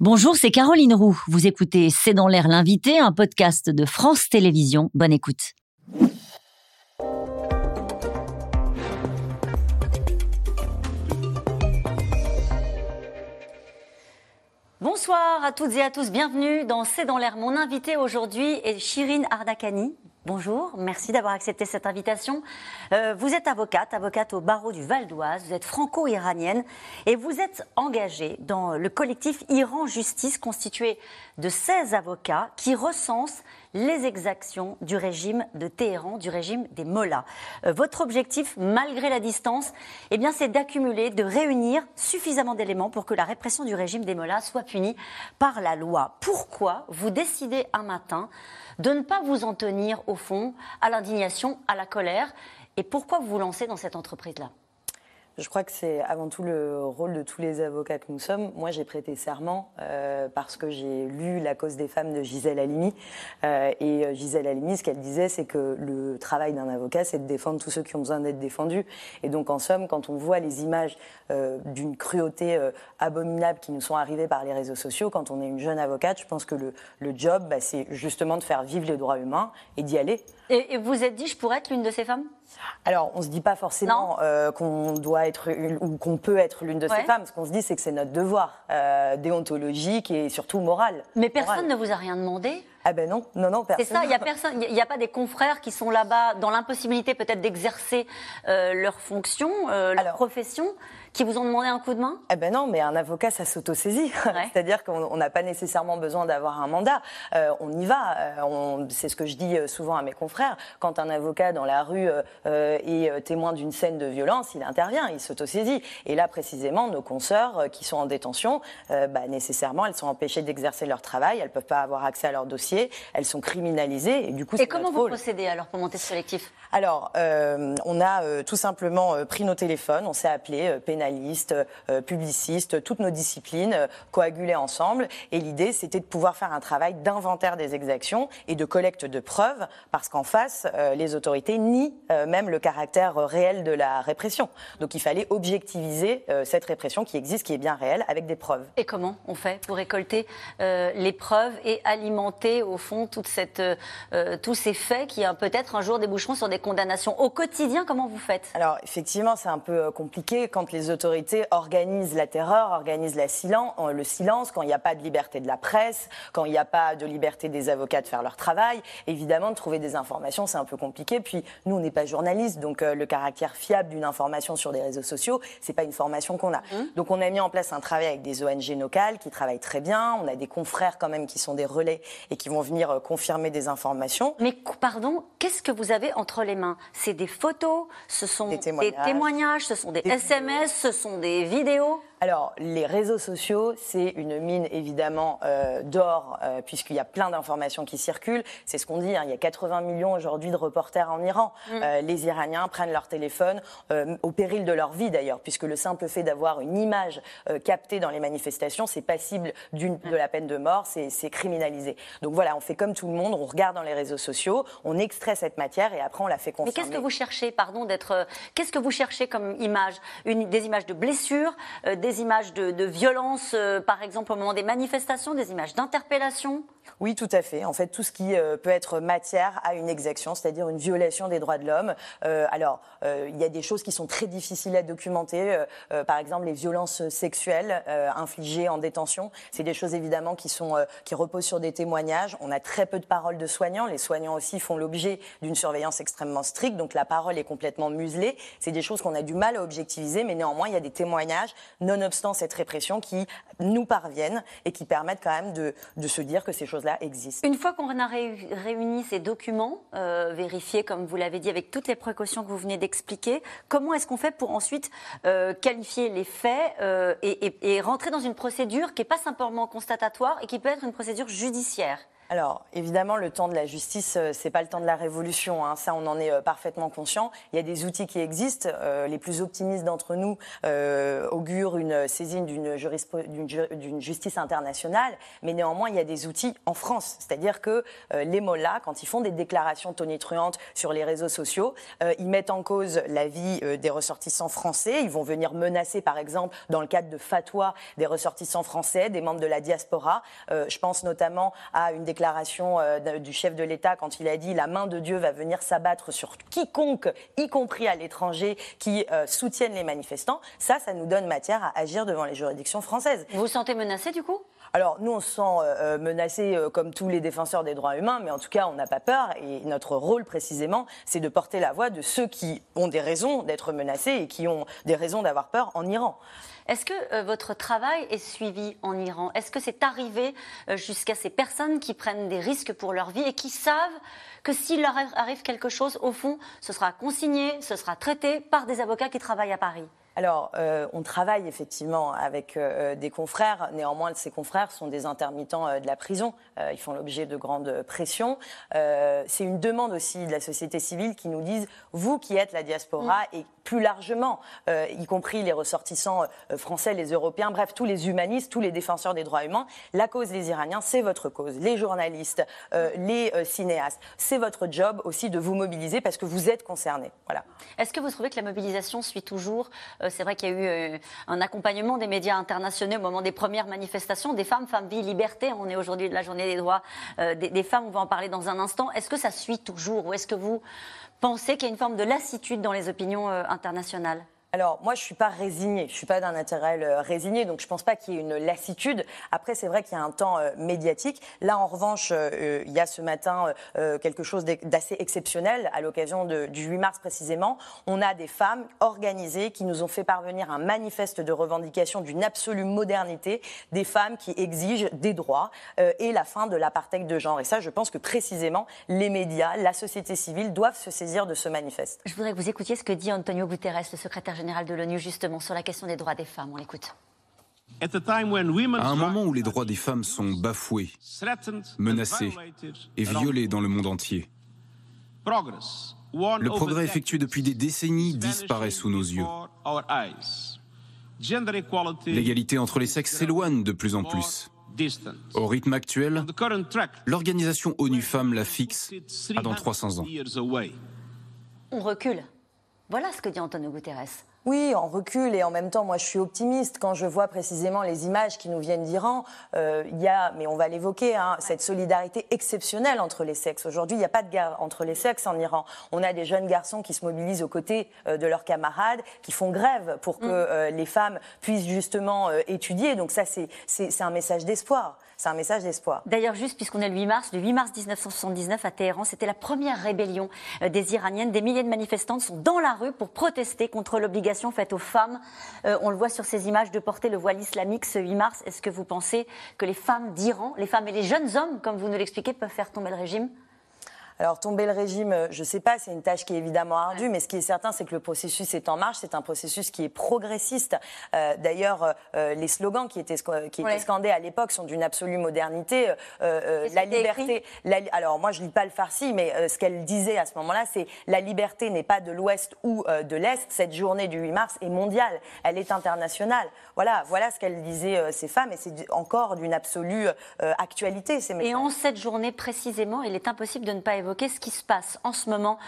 Bonjour, c'est Caroline Roux. Vous écoutez C'est dans l'air l'invité, un podcast de France Télévisions. Bonne écoute. Bonsoir à toutes et à tous, bienvenue dans C'est dans l'air. Mon invité aujourd'hui est Chirine Ardakani. Bonjour, merci d'avoir accepté cette invitation. Euh, vous êtes avocate, avocate au barreau du Val d'Oise, vous êtes franco-iranienne et vous êtes engagée dans le collectif Iran Justice constitué de 16 avocats qui recensent les exactions du régime de Téhéran, du régime des Mollahs. Euh, votre objectif, malgré la distance, eh bien, c'est d'accumuler, de réunir suffisamment d'éléments pour que la répression du régime des Mollahs soit punie par la loi. Pourquoi vous décidez un matin de ne pas vous en tenir, au fond, à l'indignation, à la colère? Et pourquoi vous vous lancez dans cette entreprise-là? Je crois que c'est avant tout le rôle de tous les avocats que nous sommes. Moi, j'ai prêté serment euh, parce que j'ai lu La cause des femmes de Gisèle Halimi. Euh, et euh, Gisèle Halimi, ce qu'elle disait, c'est que le travail d'un avocat, c'est de défendre tous ceux qui ont besoin d'être défendus. Et donc, en somme, quand on voit les images d'une cruauté abominable qui nous sont arrivées par les réseaux sociaux, quand on est une jeune avocate, je pense que le, job, bah, c'est justement de faire vivre les droits humains et d'y aller. Et, et vous êtes dit, je pourrais être l'une de ces femmes? Alors, on ne se dit pas forcément euh, qu'on doit être ou qu'on peut être l'une de ces femmes. Ce qu'on se dit, c'est que c'est notre devoir euh, déontologique et surtout moral. Mais personne ne vous a rien demandé ah ben non, non, non, personne. C'est ça, il n'y a personne, il n'y a pas des confrères qui sont là-bas dans l'impossibilité peut-être d'exercer euh, leur fonction, leur profession qui vous ont demandé un coup de main? Eh ben non, mais un avocat, ça s'autosaisit. C'est-à-dire qu'on n'a pas nécessairement besoin d'avoir un mandat. Euh, on y va. Euh, c'est ce que je dis euh, souvent à mes confrères. Quand un avocat dans la rue est témoin d'une scène de violence, il intervient, il s'autosaisit. Et là, précisément, nos consoeurs qui sont en détention, bah, nécessairement, elles sont empêchées d'exercer leur travail. Elles ne peuvent pas avoir accès à leur dossier. Elles sont criminalisées. Et du coup, Et comment vous procédez alors pour monter ce collectif? Alors, on a tout simplement pris nos téléphones, on s'est appelé pénalistes, euh, publicistes, toutes nos disciplines euh, coagulées ensemble. Et l'idée, c'était de pouvoir faire un travail d'inventaire des exactions et de collecte de preuves, parce qu'en face, euh, les autorités nient même le caractère réel de la répression. Donc il fallait objectiviser cette répression qui existe, qui est bien réelle, avec des preuves. Et comment on fait pour récolter les preuves et alimenter, au fond, toute cette, tous ces faits qui peut-être un jour déboucheront sur des condamnations Au quotidien, comment vous faites? Alors effectivement, c'est un peu compliqué quand les autorités organisent la terreur, organisent la euh, le silence, quand il n'y a pas de liberté de la presse, quand il n'y a pas de liberté des avocats de faire leur travail. Évidemment, de trouver des informations, c'est un peu compliqué. Puis, nous, on n'est pas journalistes, donc euh, le caractère fiable d'une information sur des réseaux sociaux, c'est pas une formation qu'on a. Mmh. Donc, on a mis en place un travail avec des ONG locales qui travaillent très bien. On a des confrères quand même qui sont des relais et qui vont venir euh, confirmer des informations. Mais pardon, qu'est-ce que vous avez entre les mains? C'est des photos, ce sont des témoignages, ce sont des, des SMS, ce sont des vidéos alors, les réseaux sociaux, c'est une mine évidemment euh, d'or, euh, puisqu'il y a plein d'informations qui circulent. C'est ce qu'on dit, hein, il y a 80 millions aujourd'hui de reporters en Iran. Mm. Euh, les Iraniens prennent leur téléphone, au péril de leur vie d'ailleurs, puisque le simple fait d'avoir une image captée dans les manifestations, c'est passible d'une de la peine de mort, c'est criminalisé. Donc voilà, on fait comme tout le monde, on regarde dans les réseaux sociaux, on extrait cette matière et après on la fait confirmer. Mais qu'est-ce que vous cherchez, pardon, d'être. Qu'est-ce que vous cherchez comme image? Une, Des images de blessures, des images de, de violence, euh, par exemple, au moment des manifestations, des images d'interpellation Oui, tout à fait. En fait, tout ce qui euh, peut être matière à une exaction, c'est-à-dire une violation des droits de l'homme. Euh, alors, il y a des choses qui sont très difficiles à documenter. par exemple, les violences sexuelles infligées en détention. C'est des choses évidemment qui, sont, qui reposent sur des témoignages. On a très peu de paroles de soignants. Les soignants aussi font l'objet d'une surveillance extrêmement stricte. Donc la parole est complètement muselée. C'est des choses qu'on a du mal à objectiviser, mais néanmoins, il y a des témoignages non nonobstant cette répression, qui nous parviennent et qui permettent quand même de, se dire que ces Une fois qu'on a réuni ces documents, euh, vérifiés, comme vous l'avez dit, avec toutes les précautions que vous venez d'expliquer, comment est-ce qu'on fait pour ensuite euh, qualifier les faits euh, et, et rentrer dans une procédure qui n'est pas simplement constatatoire et qui peut être une procédure judiciaire? Alors, évidemment, le temps de la justice, euh, c'est pas le temps de la révolution. Hein. Ça, on en est euh, parfaitement conscient. Il y a des outils qui existent. Euh, les plus optimistes d'entre nous augurent une saisine d'une justice internationale, mais néanmoins, il y a des outils en France. C'est-à-dire que les mollahs, quand ils font des déclarations tonitruantes sur les réseaux sociaux, ils mettent en cause la vie des ressortissants français. Ils vont venir menacer, par exemple, dans le cadre de fatwa, des ressortissants français, des membres de la diaspora. je pense notamment à une déclaration déclaration euh, du chef de l'État quand il a dit la main de Dieu va venir s'abattre sur quiconque, y compris à l'étranger, qui euh, soutiennent les manifestants, ça, ça nous donne matière à agir devant les juridictions françaises. Vous vous sentez menacé du coup? Alors nous, on se sent euh, menacé comme tous les défenseurs des droits humains, mais en tout cas, on n'a pas peur. Et notre rôle, précisément, c'est de porter la voix de ceux qui ont des raisons d'être menacés et qui ont des raisons d'avoir peur en Iran. Est-ce que euh, votre travail est suivi en Iran? Est-ce que c'est arrivé euh, jusqu'à ces personnes qui prennent des risques pour leur vie et qui savent que s'il leur arrive quelque chose, au fond, ce sera consigné, ce sera traité par des avocats qui travaillent à Paris? Alors, euh, on travaille effectivement avec euh, des confrères. Néanmoins, ces confrères sont des intermittents euh, de la prison. ils font l'objet de grandes pressions. c'est une demande aussi de la société civile qui nous dise, vous qui êtes la diaspora mm. et plus largement, y compris les ressortissants français, les Européens, bref, tous les humanistes, tous les défenseurs des droits humains, la cause des Iraniens, c'est votre cause. Les journalistes, les cinéastes, c'est votre job aussi de vous mobiliser parce que vous êtes concernés. Voilà. Est-ce que vous trouvez que la mobilisation suit toujours c'est vrai qu'il y a eu euh, un accompagnement des médias internationaux au moment des premières manifestations. Des femmes, femmes, vie, liberté. On est aujourd'hui de la journée des droits euh, des, femmes. On va en parler dans un instant. Est-ce que ça suit toujours ou est-ce que vous pensez qu'il y a une forme de lassitude dans les opinions euh, internationales alors moi je suis pas résignée, je suis pas d'un intérêt euh, résigné, donc je pense pas qu'il y ait une lassitude. Après c'est vrai qu'il y a un temps euh, médiatique. Là en revanche euh, il y a ce matin quelque chose d'assez exceptionnel à l'occasion du 8 mars précisément. On a des femmes organisées qui nous ont fait parvenir un manifeste de revendication d'une absolue modernité, des femmes qui exigent des droits et la fin de l'apartheid de genre. Et ça je pense que précisément les médias, la société civile doivent se saisir de ce manifeste. Je voudrais que vous écoutiez ce que dit Antonio Guterres, le secrétaire général de l'ONU, justement, sur la question des droits des femmes. On l'écoute. À un moment où les droits des femmes sont bafoués, menacés et violés dans le monde entier, le progrès effectué depuis des décennies disparaît sous nos yeux. L'égalité entre les sexes s'éloigne de plus en plus. Au rythme actuel, l'organisation ONU Femmes la fixe à dans 300 ans. On recule. Voilà ce que dit Antonio Guterres. Oui, en recul et en même temps, moi je suis optimiste quand je vois précisément les images qui nous viennent d'Iran. Euh, il y a, mais on va l'évoquer, hein, cette solidarité exceptionnelle entre les sexes. Aujourd'hui, il n'y a pas de guerre entre les sexes en Iran. On a des jeunes garçons qui se mobilisent aux côtés euh, de leurs camarades, qui font grève pour que mm. euh, les femmes puissent justement étudier. Donc ça, c'est un message d'espoir c'est un message d'espoir. D'ailleurs, juste puisqu'on est le 8 mars, le 8 mars 1979 à Téhéran, c'était la première rébellion euh, des Iraniennes. Des milliers de manifestantes sont dans la rue pour protester contre l'obligation faite aux femmes, euh, on le voit sur ces images, de porter le voile islamique ce 8 mars. Est-ce que vous pensez que les femmes d'Iran, les femmes et les jeunes hommes, comme vous nous l'expliquez, peuvent faire tomber le régime? Alors tomber le régime, euh, je ne sais pas, c'est une tâche qui est évidemment ardue, mais ce qui est certain, c'est que le processus est en marche. C'est un processus qui est progressiste. Euh, d'ailleurs, euh, les slogans qui étaient, qui étaient scandés à l'époque sont d'une absolue modernité. la liberté. alors moi, je lis pas le farci, mais ce qu'elle disait à ce moment-là, c'est la liberté n'est pas de l'Ouest ou de l'Est. Cette journée du 8 mars est mondiale. Elle est internationale. Voilà, voilà ce qu'elle disait ces femmes, et c'est encore d'une absolue actualité. Ces et en cette journée précisément, il est impossible de ne pas évoquer ce qui se passe en ce moment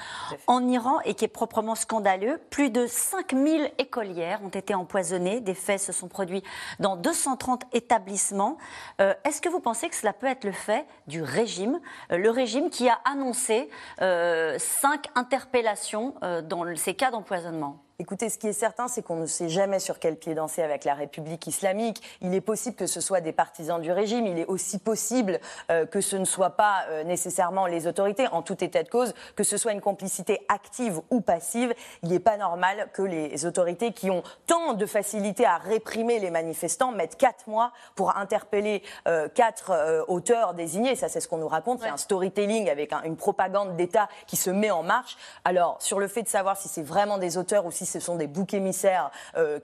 en Iran et qui est proprement scandaleux. Plus de 5000 écolières ont été empoisonnées. Des faits se sont produits dans 230 établissements. Euh, est-ce que vous pensez que cela peut être le fait du régime? Euh, Le régime qui a annoncé euh, cinq interpellations dans ces cas d'empoisonnement Écoutez, ce qui est certain, c'est qu'on ne sait jamais sur quel pied danser avec la République islamique. Il est possible que ce soit des partisans du régime. Il est aussi possible euh, que ce ne soit pas euh, nécessairement les autorités. En tout état de cause, que ce soit une complicité active ou passive, il n'est pas normal que les autorités qui ont tant de facilité à réprimer les manifestants mettent quatre mois pour interpeller euh, quatre auteurs désignés. Ça, c'est ce qu'on nous raconte. C'est un storytelling avec une propagande d'État qui se met en marche. Alors, sur le fait de savoir si c'est vraiment des auteurs ou si ce sont des boucs émissaires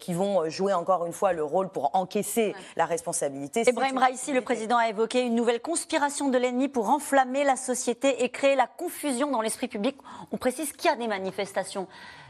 qui vont jouer encore une fois le rôle pour encaisser la responsabilité. Ibrahim Raïssi, le président, a évoqué une nouvelle conspiration de l'ennemi pour enflammer la société et créer la confusion dans l'esprit public. On précise qu'il y a des manifestations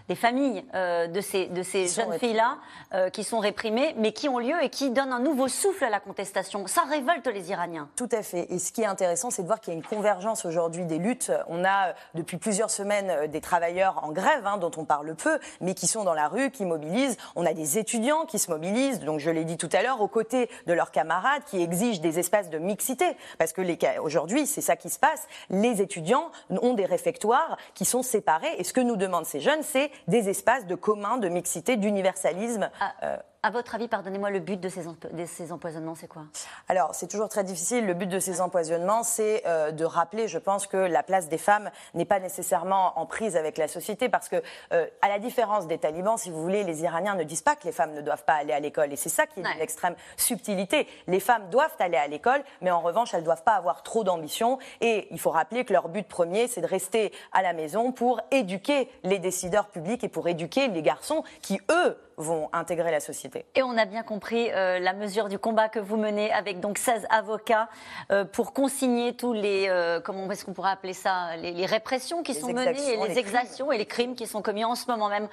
des familles euh, de ces, de ces jeunes filles-là euh, qui sont réprimées, mais qui ont lieu et qui donnent un nouveau souffle à la contestation. Ça révolte les Iraniens. Tout à fait. Et ce qui est intéressant, c'est de voir qu'il y a une convergence aujourd'hui des luttes. On a depuis plusieurs semaines euh, des travailleurs en grève, hein, dont on parle peu, mais qui sont dans la rue, qui mobilisent. On a des étudiants qui se mobilisent, donc je l'ai dit tout à l'heure, aux côtés de leurs camarades, qui exigent des espaces de mixité. Parce que aujourd'hui, c'est ça qui se passe. Les étudiants ont des réfectoires qui sont séparés. Et ce que nous demandent ces jeunes, c'est des espaces de commun, de mixité, d'universalisme. Ah. Euh, à votre avis, pardonnez-moi, le but de ces, ces empoisonnements, c'est quoi? Alors, c'est toujours très difficile. Le but de ces empoisonnements, c'est euh, de rappeler, je pense, que la place des femmes n'est pas nécessairement en prise avec la société, parce que, euh, à la différence des talibans, si vous voulez, les Iraniens ne disent pas que les femmes ne doivent pas aller à l'école. Et c'est ça qui est une extrême subtilité. Les femmes doivent aller à l'école, mais en revanche, elles ne doivent pas avoir trop d'ambition. Et il faut rappeler que leur but premier, c'est de rester à la maison pour éduquer les décideurs publics et pour éduquer les garçons qui, eux, vont intégrer la société. Et on a bien compris euh, la mesure du combat que vous menez avec donc 16 avocats euh, pour consigner tous les, euh, comment est-ce qu'on pourrait appeler ça, les, répressions qui sont menées et les, exactions et les crimes qui sont commis en ce moment même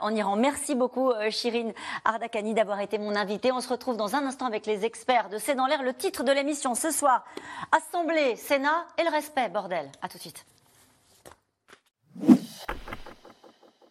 en Iran. Merci beaucoup Shirin Ardakani d'avoir été mon invité. On se retrouve dans un instant avec les experts de C'est dans l'air. Le titre de l'émission ce soir, Assemblée, Sénat et le respect, bordel. À tout de suite.